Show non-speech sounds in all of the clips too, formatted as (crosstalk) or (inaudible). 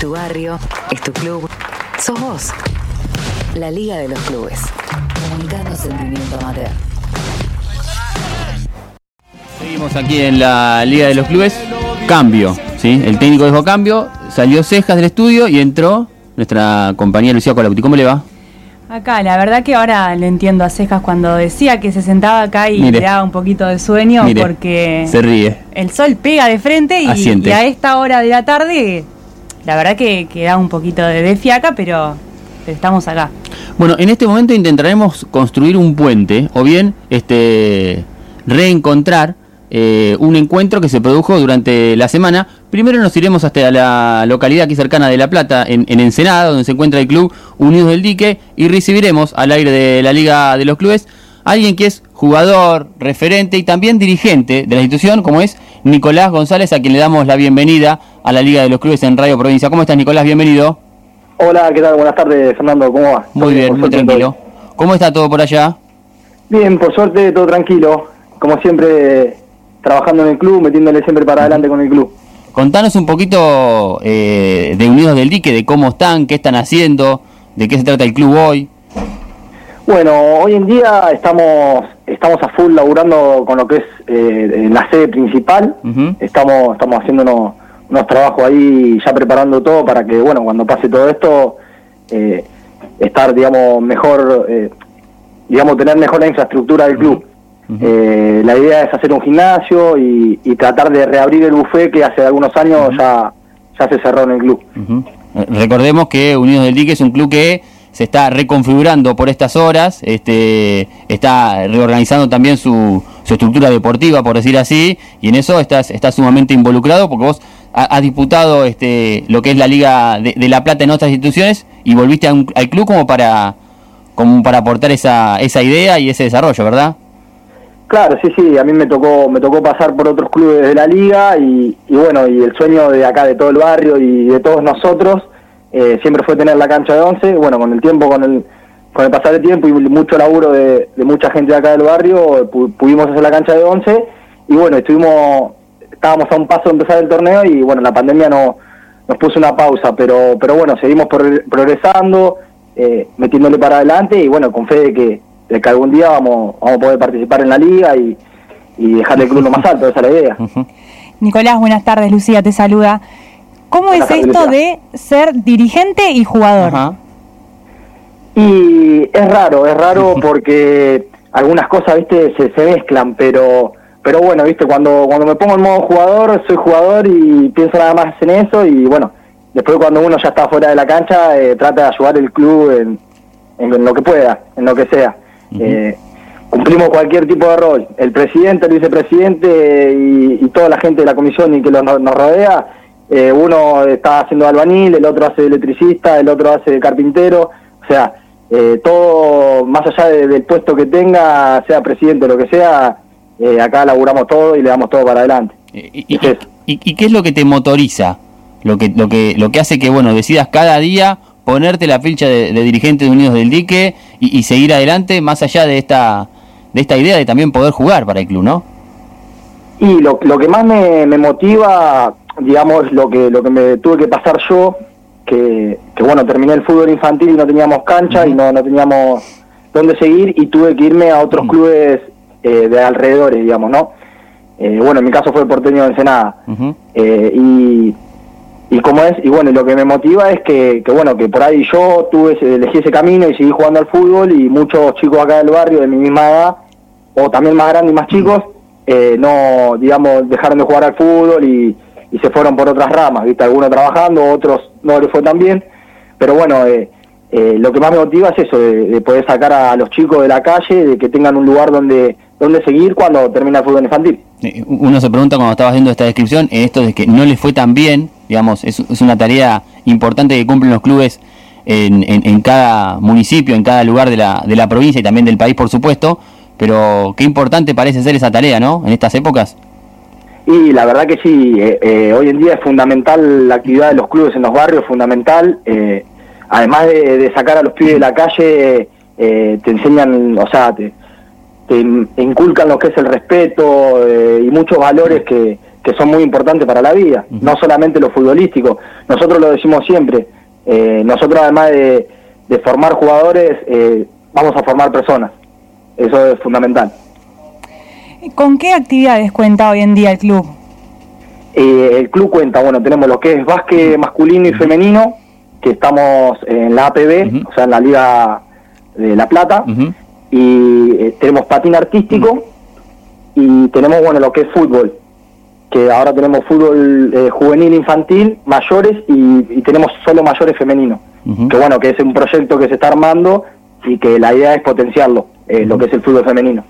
tu barrio, es tu club, sos vos. La Liga de los Clubes. Comunicando sentimiento amateur. Seguimos aquí en la Liga de los Clubes. Cambio, ¿sí? El técnico dejó cambio, salió Cejas del estudio y entró nuestra compañera Lucía Colauti. ¿Cómo le va? Acá, la verdad que ahora le entiendo a Cejas cuando decía que se sentaba acá y Mire. le daba un poquito de sueño Mire, porque Se ríe. el sol pega de frente y a esta hora de la tarde, la verdad que, que da un poquito de, de fiaca, pero, pero estamos acá. Bueno, en este momento intentaremos construir un puente o bien este reencontrar eh, un encuentro que se produjo durante la semana. Primero nos iremos hasta la localidad aquí cercana de La Plata, en, en Ensenada, donde se encuentra el club Unidos del Dique, y recibiremos al aire de la Liga de los Clubes a alguien que es jugador, referente y también dirigente de la institución, como es Nicolás González, a quien le damos la bienvenida a la Liga de los Clubes en Radio Provincia. ¿Cómo estás, Nicolás? Bienvenido. Hola, ¿qué tal? Buenas tardes, Fernando. ¿Cómo va? Muy bien, muy tranquilo. ¿Cómo está todo por allá? Bien, por suerte todo tranquilo. Como siempre, trabajando en el club, metiéndole siempre para adelante con el club. Contanos un poquito eh, de Unidos del Dique, de cómo están, qué están haciendo, de qué se trata el club hoy. Bueno, hoy en día estamos estamos a full laburando con lo que es eh, la sede principal. Estamos estamos haciendo unos, unos trabajos ahí, ya preparando todo para que, bueno, cuando pase todo esto, eh, estar, digamos, mejor, eh, digamos, tener mejor la infraestructura del club. Eh, la idea es hacer un gimnasio y, y tratar de reabrir el buffet que hace algunos años ya, ya se cerró en el club. Eh, Recordemos que Unidos del Dique es un club que se está reconfigurando por estas horas, este, está reorganizando también su, estructura deportiva, por decir así, y en eso estás, estás sumamente involucrado porque vos ha- has disputado este, lo que es la Liga de, La Plata en otras instituciones y volviste al club como para, como para aportar esa, esa idea y ese desarrollo, ¿verdad? Claro, sí, sí, a mí me tocó me tocó pasar por otros clubes de la liga y bueno, y el sueño de acá, de todo el barrio y de todos nosotros, eh, siempre fue tener la cancha de once. Bueno, con el tiempo, con el, con el pasar del tiempo y mucho laburo de, mucha gente de acá del barrio, pu- pudimos hacer la cancha de once y bueno, estuvimos, estábamos a un paso de empezar el torneo y bueno, la pandemia no, nos puso una pausa, pero, pero bueno, seguimos progre- progresando, eh, metiéndole para adelante y bueno, con fe de que, de que algún día vamos, vamos a poder participar en la liga y, y dejar el club lo más alto, esa es la idea. Nicolás, buenas tardes, Lucía te saluda. ¿Cómo es esto de ser dirigente y jugador? Ajá. Y es raro, es raro porque algunas cosas, viste, se, se mezclan, pero pero bueno, viste, cuando cuando me pongo en modo jugador, soy jugador y pienso nada más en eso y bueno, después cuando uno ya está fuera de la cancha, eh, trata de ayudar el club en, en lo que pueda, en lo que sea. Eh, cumplimos cualquier tipo de rol. El presidente, el vicepresidente y, y toda la gente de la comisión y que lo- nos rodea, eh, uno está haciendo albañil, el otro hace electricista, el otro hace carpintero, o sea, eh, todo, más allá de- del puesto que tenga, sea presidente o lo que sea, eh, acá laburamos todo y le damos todo para adelante. Eh, ¿Y, y- Es y- y qué es lo que te motoriza? Lo que, lo que, lo que hace que, bueno, decidas cada día ponerte la ficha de, de dirigente de Unidos del Dique y, y seguir adelante más allá de esta, de esta idea de también poder jugar para el club, ¿no? Y lo, lo que más me, me motiva, digamos, lo que lo que me tuve que pasar yo, que, que bueno, terminé el fútbol infantil y no teníamos cancha y no, no teníamos dónde seguir y tuve que irme a otros clubes eh, de alrededores, digamos, ¿no? Eh, bueno, en mi caso fue el porteño de Ensenada. Eh, y, y como es, y bueno, lo que me motiva es que, que bueno, que por ahí yo tuve ese- elegí ese camino y seguí jugando al fútbol y muchos chicos acá del barrio de mi misma edad, o también más grandes y más chicos, eh, no, digamos, dejaron de jugar al fútbol y, y se fueron por otras ramas, ¿viste? Algunos trabajando, otros no les fue tan bien, pero bueno, eh, eh, lo que más me motiva es eso, de, de poder sacar a los chicos de la calle, de que tengan un lugar donde, donde seguir cuando termina el fútbol infantil. Eh, Uno se pregunta cuando estaba haciendo esta descripción, en esto de que no les fue tan bien, digamos, es, es una tarea importante que cumplen los clubes en, en- en cada municipio, en cada lugar de la, de la provincia y también del país, por supuesto, pero qué importante parece ser esa tarea, ¿no? En estas épocas. Y la verdad que sí, eh, eh, hoy en día es fundamental la actividad de los clubes en los barrios, fundamental. eh, además de, de sacar a los pibes de la calle, eh, te enseñan, o sea, te, te in- inculcan lo que es el respeto eh, y muchos valores que, que son muy importantes para la vida, no solamente lo futbolístico. Nosotros lo decimos siempre, eh, nosotros además de, de formar jugadores, eh, vamos a formar personas. Eso es fundamental. ¿Con qué actividades cuenta hoy en día el club? Eh, el club cuenta, bueno, tenemos lo que es básquet masculino y femenino, que estamos en la APB, o sea, en la Liga de La Plata, y eh, tenemos patín artístico, y tenemos, bueno, lo que es fútbol, que ahora tenemos fútbol eh, juvenil infantil, mayores, y, tenemos solo mayores femeninos, que bueno, que es un proyecto que se está armando y que la idea es potenciarlo, lo que es el fútbol femenino.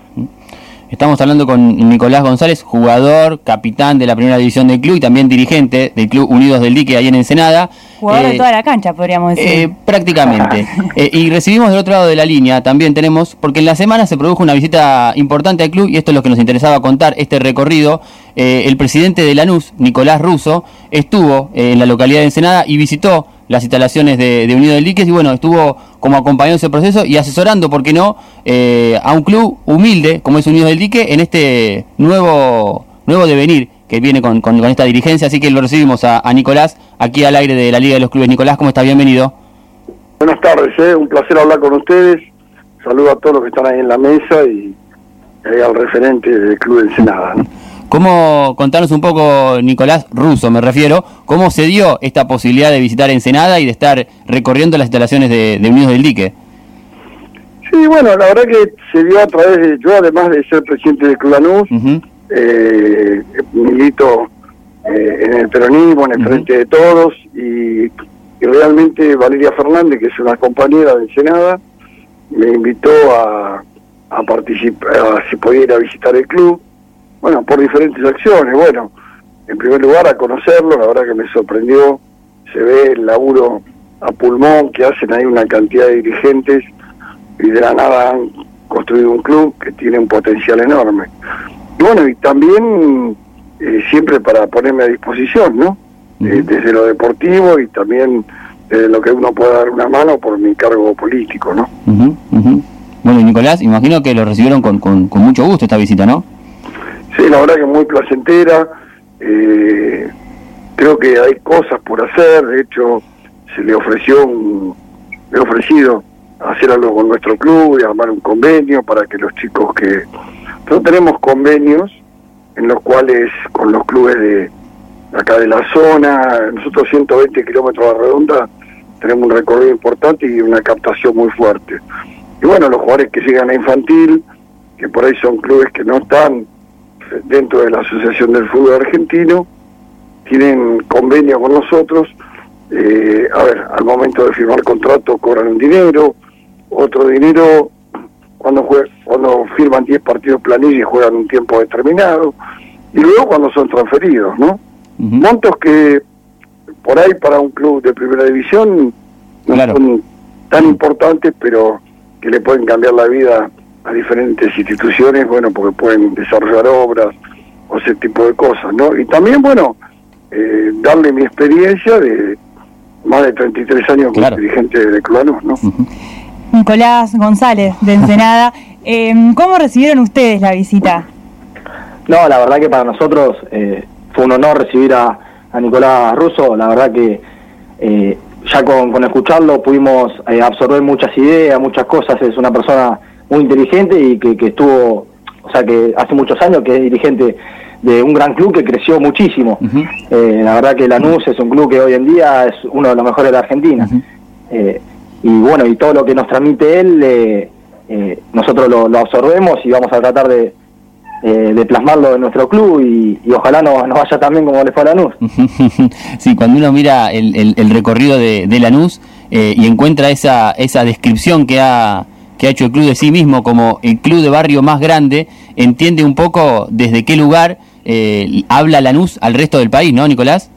Estamos hablando con Nicolás González, jugador, capitán de la primera división del club y también dirigente del Club Unidos del Dique ahí en Ensenada. Jugador de eh, toda la cancha, podríamos decir. Eh, prácticamente. (laughs) Eh, y recibimos del otro lado de la línea, también tenemos, porque en la semana se produjo una visita importante al club y esto es lo que nos interesaba contar, este recorrido. el presidente de Lanús, Nicolás Russo, estuvo en la localidad de Ensenada y visitó las instalaciones de, de Unido del Diques y bueno, estuvo como acompañando ese proceso y asesorando, ¿por qué no?, eh, a un club humilde como es Unido del Dique en este nuevo, nuevo devenir que viene con, con, esta dirigencia. Así que lo recibimos a, Nicolás aquí al aire de la Liga de los Clubes. Nicolás, ¿cómo está? Bienvenido. Buenas tardes, ¿eh? un placer hablar con ustedes. Saludo a todos los que están ahí en la mesa y, al referente del Club del Senado. ¿Cómo, contarnos un poco, Nicolás Russo, me refiero, cómo se dio esta posibilidad de visitar Ensenada y de estar recorriendo las instalaciones de, Unidos del Dique? Sí, bueno, la verdad que se dio a través de, yo además de ser presidente del Club Lanús, eh, milito eh, en el peronismo, en el frente de todos, y, realmente Valeria Fernández, que es una compañera de Ensenada, me invitó a, a participar, a, si podía ir a visitar el club, bueno, por diferentes acciones. Bueno, en primer lugar a conocerlo, la verdad que me sorprendió, se ve el laburo a pulmón que hacen ahí una cantidad de dirigentes y de la nada han construido un club que tiene un potencial enorme. Y bueno, y también eh, siempre para ponerme a disposición, ¿no? Eh, desde lo deportivo y también desde lo que uno pueda dar una mano por mi cargo político, ¿no? Bueno, Nicolás, imagino que lo recibieron con, con, con mucho gusto esta visita, ¿no? Sí, la verdad que muy placentera. Eh, creo que hay cosas por hacer. De hecho, se le ofreció, un, le he ofrecido hacer algo con nuestro club y armar un convenio para que los chicos que... Nosotros tenemos convenios en los cuales con los clubes de acá de la zona, nosotros 120 kilómetros de redonda, tenemos un recorrido importante y una captación muy fuerte. Y bueno, los jugadores que llegan a infantil, que por ahí son clubes que no están dentro de la Asociación del Fútbol Argentino, tienen convenio con nosotros, eh, a ver, al momento de firmar contrato cobran un dinero, otro dinero cuando cuando firman 10 partidos planilla y juegan un tiempo determinado, y luego cuando son transferidos, ¿no? Montos que por ahí para un club de primera división no son tan importantes, pero que le pueden cambiar la vida a diferentes instituciones, bueno, porque pueden desarrollar obras o ese tipo de cosas, ¿no? Y también, bueno, eh, darle mi experiencia de más de 33 años como dirigente de Cluanús, ¿no? Nicolás González, de Ensenada. (laughs) eh, ¿Cómo recibieron ustedes la visita? No, la verdad que para nosotros eh, fue un honor recibir a, Nicolás Russo, la verdad que eh, ya con, con, escucharlo pudimos absorber muchas ideas, muchas cosas, es una persona muy inteligente y que, que estuvo, o sea, que hace muchos años que es dirigente de un gran club que creció muchísimo. Eh, la verdad que Lanús es un club que hoy en día es uno de los mejores de la Argentina. Eh, y bueno, y todo lo que nos transmite él, eh, nosotros lo, absorbemos y vamos a tratar de, de plasmarlo en nuestro club y, ojalá nos, nos, vaya también como le fue a Lanús. (laughs) sí, cuando uno mira el, el, recorrido de, de Lanús y encuentra esa, esa descripción que ha que ha hecho el club de sí mismo como el club de barrio más grande, entiende un poco desde qué lugar eh, habla Lanús al resto del país, ¿no, Nicolás?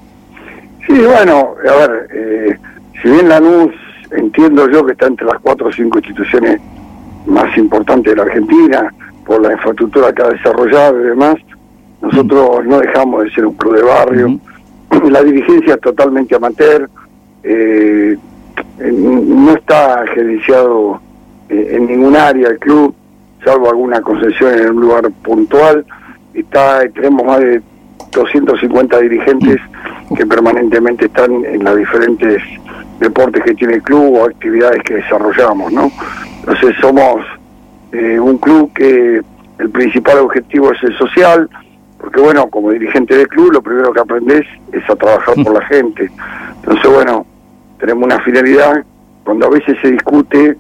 Sí, bueno, a ver, eh, si bien Lanús entiendo yo que está entre las cuatro o cinco instituciones más importantes de la Argentina, por la infraestructura que ha desarrollado y demás, nosotros no dejamos de ser un club de barrio. (clears throat) La dirigencia es totalmente amateur, eh, no está gerenciado en ningún área del club, salvo alguna concesión en un lugar puntual. Está, tenemos más de 250 dirigentes que permanentemente están en los diferentes deportes que tiene el club o actividades que desarrollamos, ¿no? Entonces somos eh, un club que el principal objetivo es el social, porque bueno, como dirigente del club lo primero que aprendes es a trabajar por la gente. Entonces bueno, tenemos una finalidad, cuando a veces se discute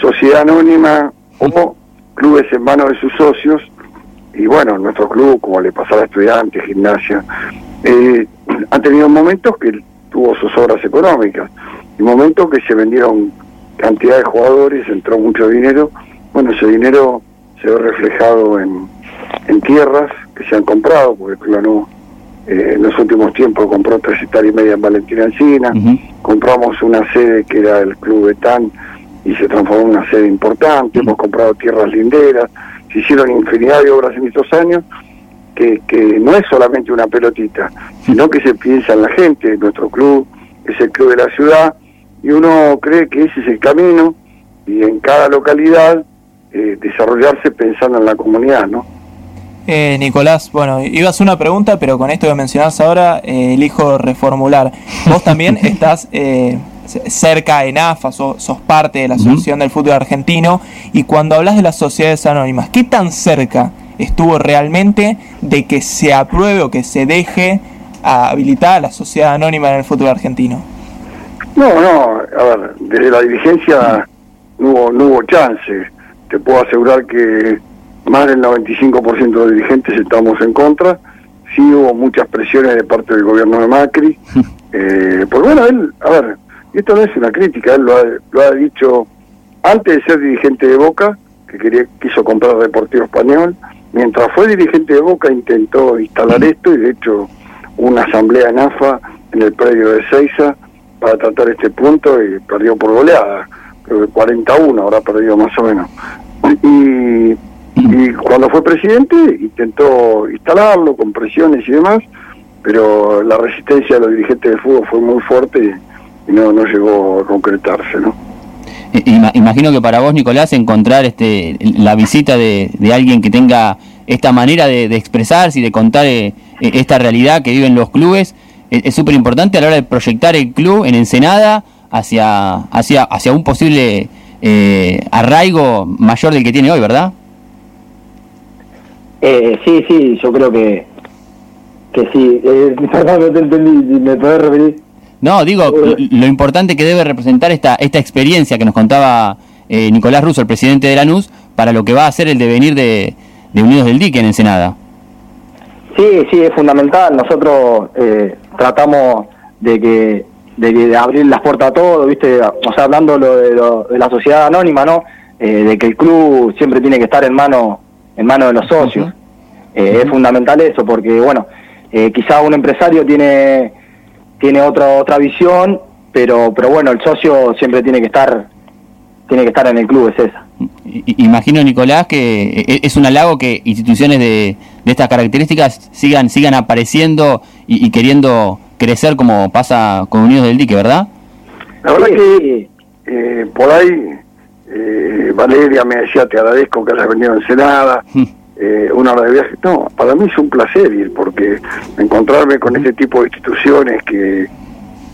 sociedad anónima o clubes en manos de sus socios, y bueno, nuestro club, como le pasaba a estudiantes, gimnasia, eh, han tenido momentos que tuvo sus obras económicas y momentos que se vendieron cantidad de jugadores, entró mucho dinero. Bueno, ese dinero se ve reflejado en, en tierras que se han comprado, porque Clanú eh, en los últimos tiempos compró tres hectáreas y media en Valentina Encina, compramos una sede que era el Club Betán y se transformó en una sede importante, hemos comprado tierras linderas, se hicieron infinidad de obras en estos años, que, que no es solamente una pelotita, sino que se piensa en la gente, nuestro club es el club de la ciudad, y uno cree que ese es el camino, y en cada localidad eh, desarrollarse pensando en la comunidad, ¿no? Eh, Nicolás, bueno, iba a hacer una pregunta, pero con esto que mencionás ahora, eh, elijo reformular. Vos también (laughs) estás eh, cerca en AFA, sos, sos, parte de la Asociación del Fútbol Argentino, y cuando hablas de las sociedades anónimas, ¿qué tan cerca estuvo realmente de que se apruebe o que se deje habilitada la sociedad anónima en el fútbol argentino? No, no, a ver, desde la dirigencia no hubo, no hubo chance. Te puedo asegurar que más del 95% de los dirigentes estamos en contra. Sí hubo muchas presiones de parte del gobierno de Macri. (laughs) eh, porque bueno, él, a ver, esto no es una crítica, él lo ha, lo ha dicho antes de ser dirigente de Boca, que quería quiso comprar Deportivo Español. Mientras fue dirigente de Boca intentó instalar esto y de hecho una asamblea en AFA en el predio de Seiza para tratar este punto y perdió por goleada. Creo que 41 habrá perdido más o menos. Y y cuando fue presidente intentó instalarlo con presiones y demás, pero la resistencia de los dirigentes de fútbol fue muy fuerte y no, no llegó a concretarse, ¿no? Imagino que para vos, Nicolás, encontrar este, la visita de, de alguien que tenga esta manera de, de expresarse y de contar eh, esta realidad que viven los clubes es súper importante a la hora de proyectar el club en Ensenada hacia, hacia, hacia un posible eh, arraigo mayor del que tiene hoy, ¿verdad? Eh, sí, sí, yo creo que, que sí. Eh, (laughs) perdón, no te entendí, ¿me podés repetir? No, digo, lo importante que debe representar esta, esta experiencia que nos contaba eh, Nicolás Russo, el presidente de Lanús, para lo que va a ser el devenir de, de Unidos del Dique en Ensenada. Sí, sí, es fundamental. Nosotros eh, tratamos de que de, de, abrir las puertas a todo, ¿viste? O sea, hablando lo de, lo, de la sociedad anónima, ¿no? Eh, de que el club siempre tiene que estar en mano en manos de los socios. Uh -huh. eh, uh -huh. Es fundamental eso, porque, bueno, eh, quizá un empresario tiene tiene otra otra visión, pero pero bueno, el socio siempre tiene que estar tiene que estar en el club, es esa. Imagino, Nicolás, que es un halago que instituciones de, de estas características sigan sigan apareciendo y, y, queriendo crecer como pasa con Unidos del Dique, ¿verdad? La verdad sí, que eh, por ahí eh, Valeria me decía, te agradezco que hayas venido a Ensenada, eh, una hora de viaje. No, para mí es un placer ir, porque encontrarme con este tipo de instituciones que,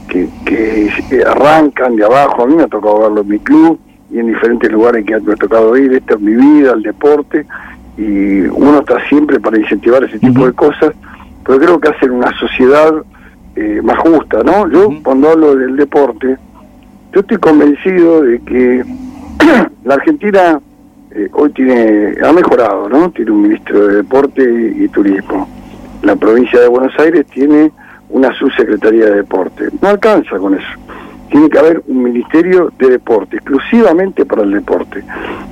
que, que arrancan de abajo, a mí me ha tocado verlo en mi club y en diferentes lugares que me ha tocado ir, esta es mi vida, el deporte, y uno está siempre para incentivar ese tipo uh -huh. de cosas, pero creo que hacen una sociedad eh, más justa, ¿no? Yo uh -huh. cuando hablo del deporte, yo estoy convencido de que (clears throat) la Argentina eh, hoy tiene ha mejorado, ¿no? Tiene un ministro de Deporte y, Turismo. La provincia de Buenos Aires tiene una subsecretaría de Deporte. No alcanza con eso. Tiene que haber un ministerio de deporte, exclusivamente para el deporte.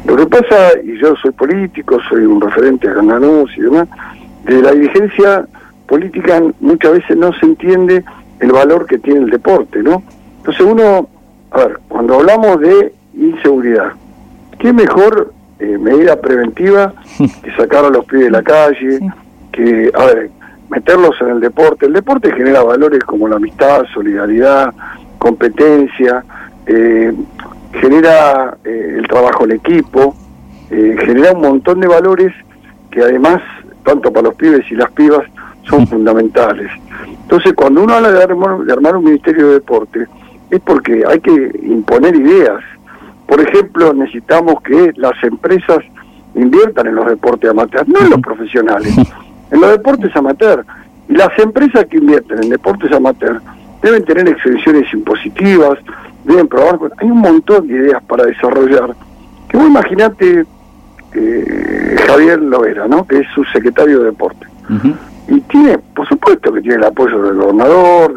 Lo que pasa, y yo soy político, soy un referente a Gananús y demás, de la dirigencia política muchas veces no se entiende el valor que tiene el deporte, ¿no? Entonces uno, a ver, cuando hablamos de inseguridad. ¿Qué mejor eh, medida preventiva (laughs) que sacar a los pies de la calle, sí. que, a ver, meterlos en el deporte? El deporte genera valores como la amistad, solidaridad, competencia, eh, genera eh, el trabajo en equipo, genera un montón de valores que además, tanto para los pibes y las pibas, son (laughs) fundamentales. Entonces, cuando uno habla de armar, de armar un Ministerio de Deporte, es porque hay que imponer ideas. Por ejemplo, necesitamos que las empresas inviertan en los deportes amateurs, no en los profesionales, en los deportes amateurs. Y las empresas que invierten en deportes amateurs deben tener exenciones impositivas, deben probar. Hay un montón de ideas para desarrollar. Que vos imaginate eh, Javier Lovera, ¿no? que es su secretario de deporte. Y tiene, por supuesto que tiene el apoyo del gobernador,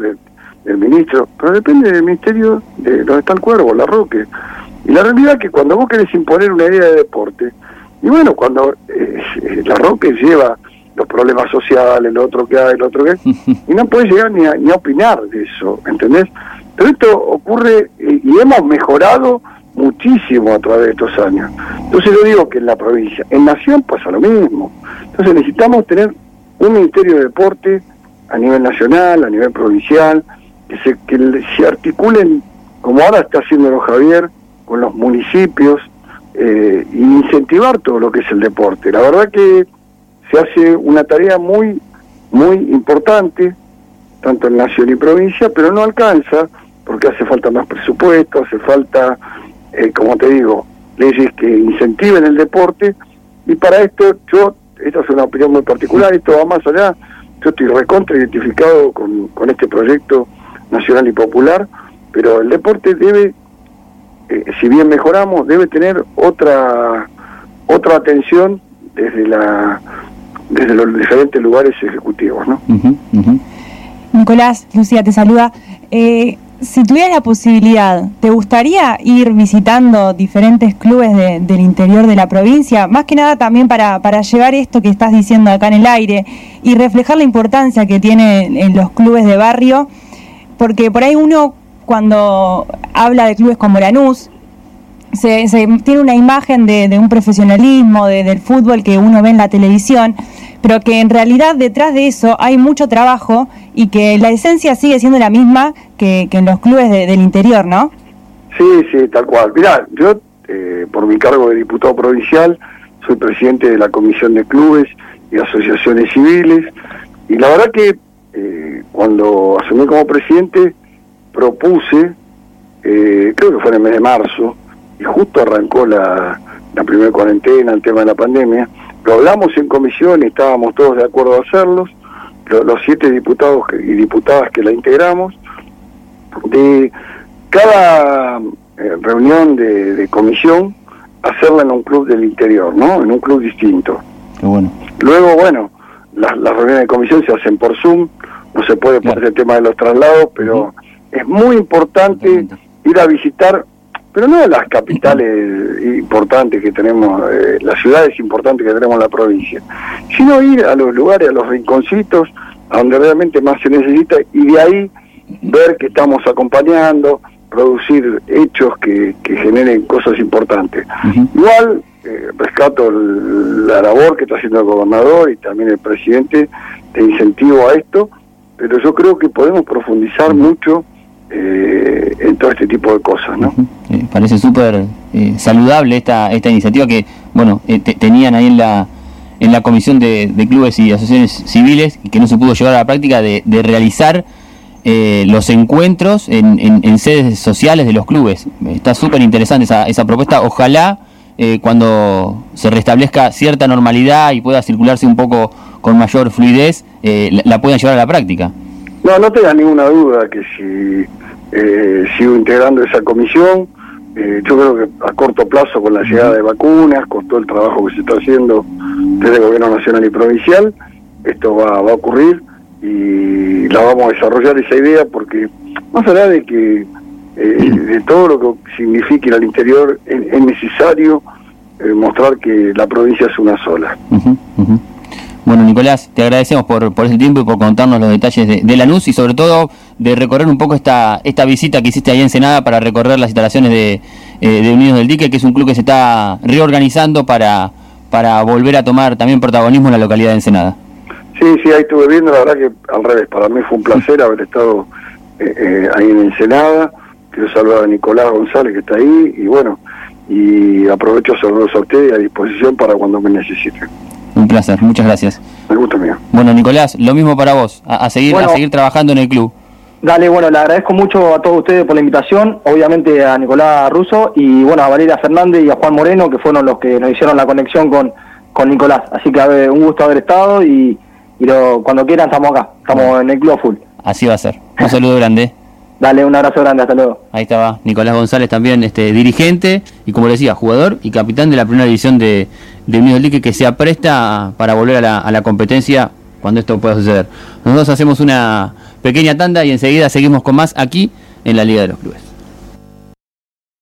del, ministro, pero depende del ministerio de donde está el cuervo, la Roque. Y la realidad es que cuando vos querés imponer una idea de deporte, y bueno, cuando eh, (laughs) la Roque lleva los problemas sociales, lo otro que hay, lo otro que hay, (laughs) y no puedes llegar ni a, ni a opinar de eso, ¿entendés? Pero esto ocurre y hemos mejorado muchísimo a través de estos años. Entonces yo digo que en la provincia, en Nación pasa lo mismo. Entonces necesitamos tener un Ministerio de Deporte a nivel nacional, a nivel provincial, que se, que se articulen, como ahora está haciendo Javier, con los municipios, eh, incentivar todo lo que es el deporte. La verdad que se hace una tarea muy, muy importante, tanto en nación y provincia, pero no alcanza, porque hace falta más presupuesto, hace falta, eh, como te digo, leyes que incentiven el deporte, y para esto yo, esta es una opinión muy particular, esto va más allá, yo estoy recontra identificado con, con este proyecto nacional y popular, pero el deporte debe, eh, si bien mejoramos, debe tener otra otra atención desde la desde los diferentes lugares ejecutivos. ¿no? Nicolás, Lucía te saluda. Eh, si tuvieras la posibilidad, ¿te gustaría ir visitando diferentes clubes del interior de la provincia? Más que nada también para, para llevar esto que estás diciendo acá en el aire y reflejar la importancia que tienen en los clubes de barrio, porque por ahí uno cuando habla de clubes como Lanús, se, tiene una imagen de, un profesionalismo del fútbol que uno ve en la televisión, pero que en realidad detrás de eso hay mucho trabajo y que la esencia sigue siendo la misma que, en los clubes del interior, ¿no? Sí, sí, tal cual. Mirá, yo eh, por mi cargo de diputado provincial soy presidente de la Comisión de Clubes y Asociaciones Civiles y la verdad que eh, cuando asumí como presidente propuse, eh, creo que fue en el mes de marzo, y justo arrancó la, primera cuarentena, el tema de la pandemia, lo hablamos en comisión y estábamos todos de acuerdo a hacerlos, los siete diputados y diputadas que la integramos, de cada eh, reunión de, comisión hacerla en un club del interior, ¿no? En un club distinto. bueno. Luego, bueno, las, reuniones de comisión se hacen por Zoom, no se puede poner el tema de los traslados, pero es muy importante ir a visitar pero no las capitales (clears throat) importantes que tenemos, eh, las ciudades importantes que tenemos en la provincia, sino ir a los lugares, a los rinconcitos, a donde realmente más se necesita y de ahí ver que estamos acompañando, producir hechos que, generen cosas importantes. Igual eh, rescato la labor que está haciendo el gobernador y también el presidente de incentivo a esto, pero yo creo que podemos profundizar mucho eh, en todo este tipo de cosas, ¿no? Eh, parece súper eh, saludable esta esta iniciativa que, bueno, tenían ahí en la en la comisión de, clubes y asociaciones civiles que no se pudo llevar a la práctica de, realizar los encuentros en, en, sedes sociales de los clubes. Está súper interesante esa, esa propuesta. Ojalá cuando se restablezca cierta normalidad y pueda circularse un poco con mayor fluidez, la puedan llevar a la práctica. No, no tenga ninguna duda que si eh, sigo integrando esa comisión, eh, yo creo que a corto plazo con la llegada de vacunas, con todo el trabajo que se está haciendo desde el gobierno nacional y provincial, esto va, va a ocurrir y la vamos a desarrollar esa idea porque más allá de que eh, de todo lo que signifique ir al interior es, necesario eh, mostrar que la provincia es una sola. Bueno, Nicolás, te agradecemos por, por ese tiempo y por contarnos los detalles de, de Lanús y sobre todo de recorrer un poco esta, esta visita que hiciste ahí en Senada para recorrer las instalaciones de, eh, de Unidos del Dique, que es un club que se está reorganizando para, para volver a tomar también protagonismo en la localidad de Ensenada. Sí, sí, ahí estuve viendo, la verdad que al revés, para mí fue un placer haber estado eh, eh, ahí en Ensenada, quiero saludar a Nicolás González que está ahí y bueno, y aprovecho saludos a ustedes a disposición para cuando me necesiten. Un placer, muchas gracias. Me gusta mío. Bueno, Nicolás, lo mismo para vos, a, a seguir, Bueno. a seguir trabajando en el club. Dale, bueno, le agradezco mucho a todos ustedes por la invitación, obviamente a Nicolás Russo y bueno, a Valeria Fernández y a Juan Moreno, que fueron los que nos hicieron la conexión con, con Nicolás. Así que a ver, un gusto haber estado y, y lo- cuando quieran estamos acá, estamos en el club full. Así va a ser. Un saludo grande. Dale, un abrazo grande, hasta luego. Ahí estaba Nicolás González también, este dirigente y como decía, jugador y capitán de la primera división de, de Unidos Lique que se apresta para volver a la, a la competencia cuando esto pueda suceder. Nosotros hacemos una pequeña tanda y enseguida seguimos con más aquí en la Liga de los Clubes.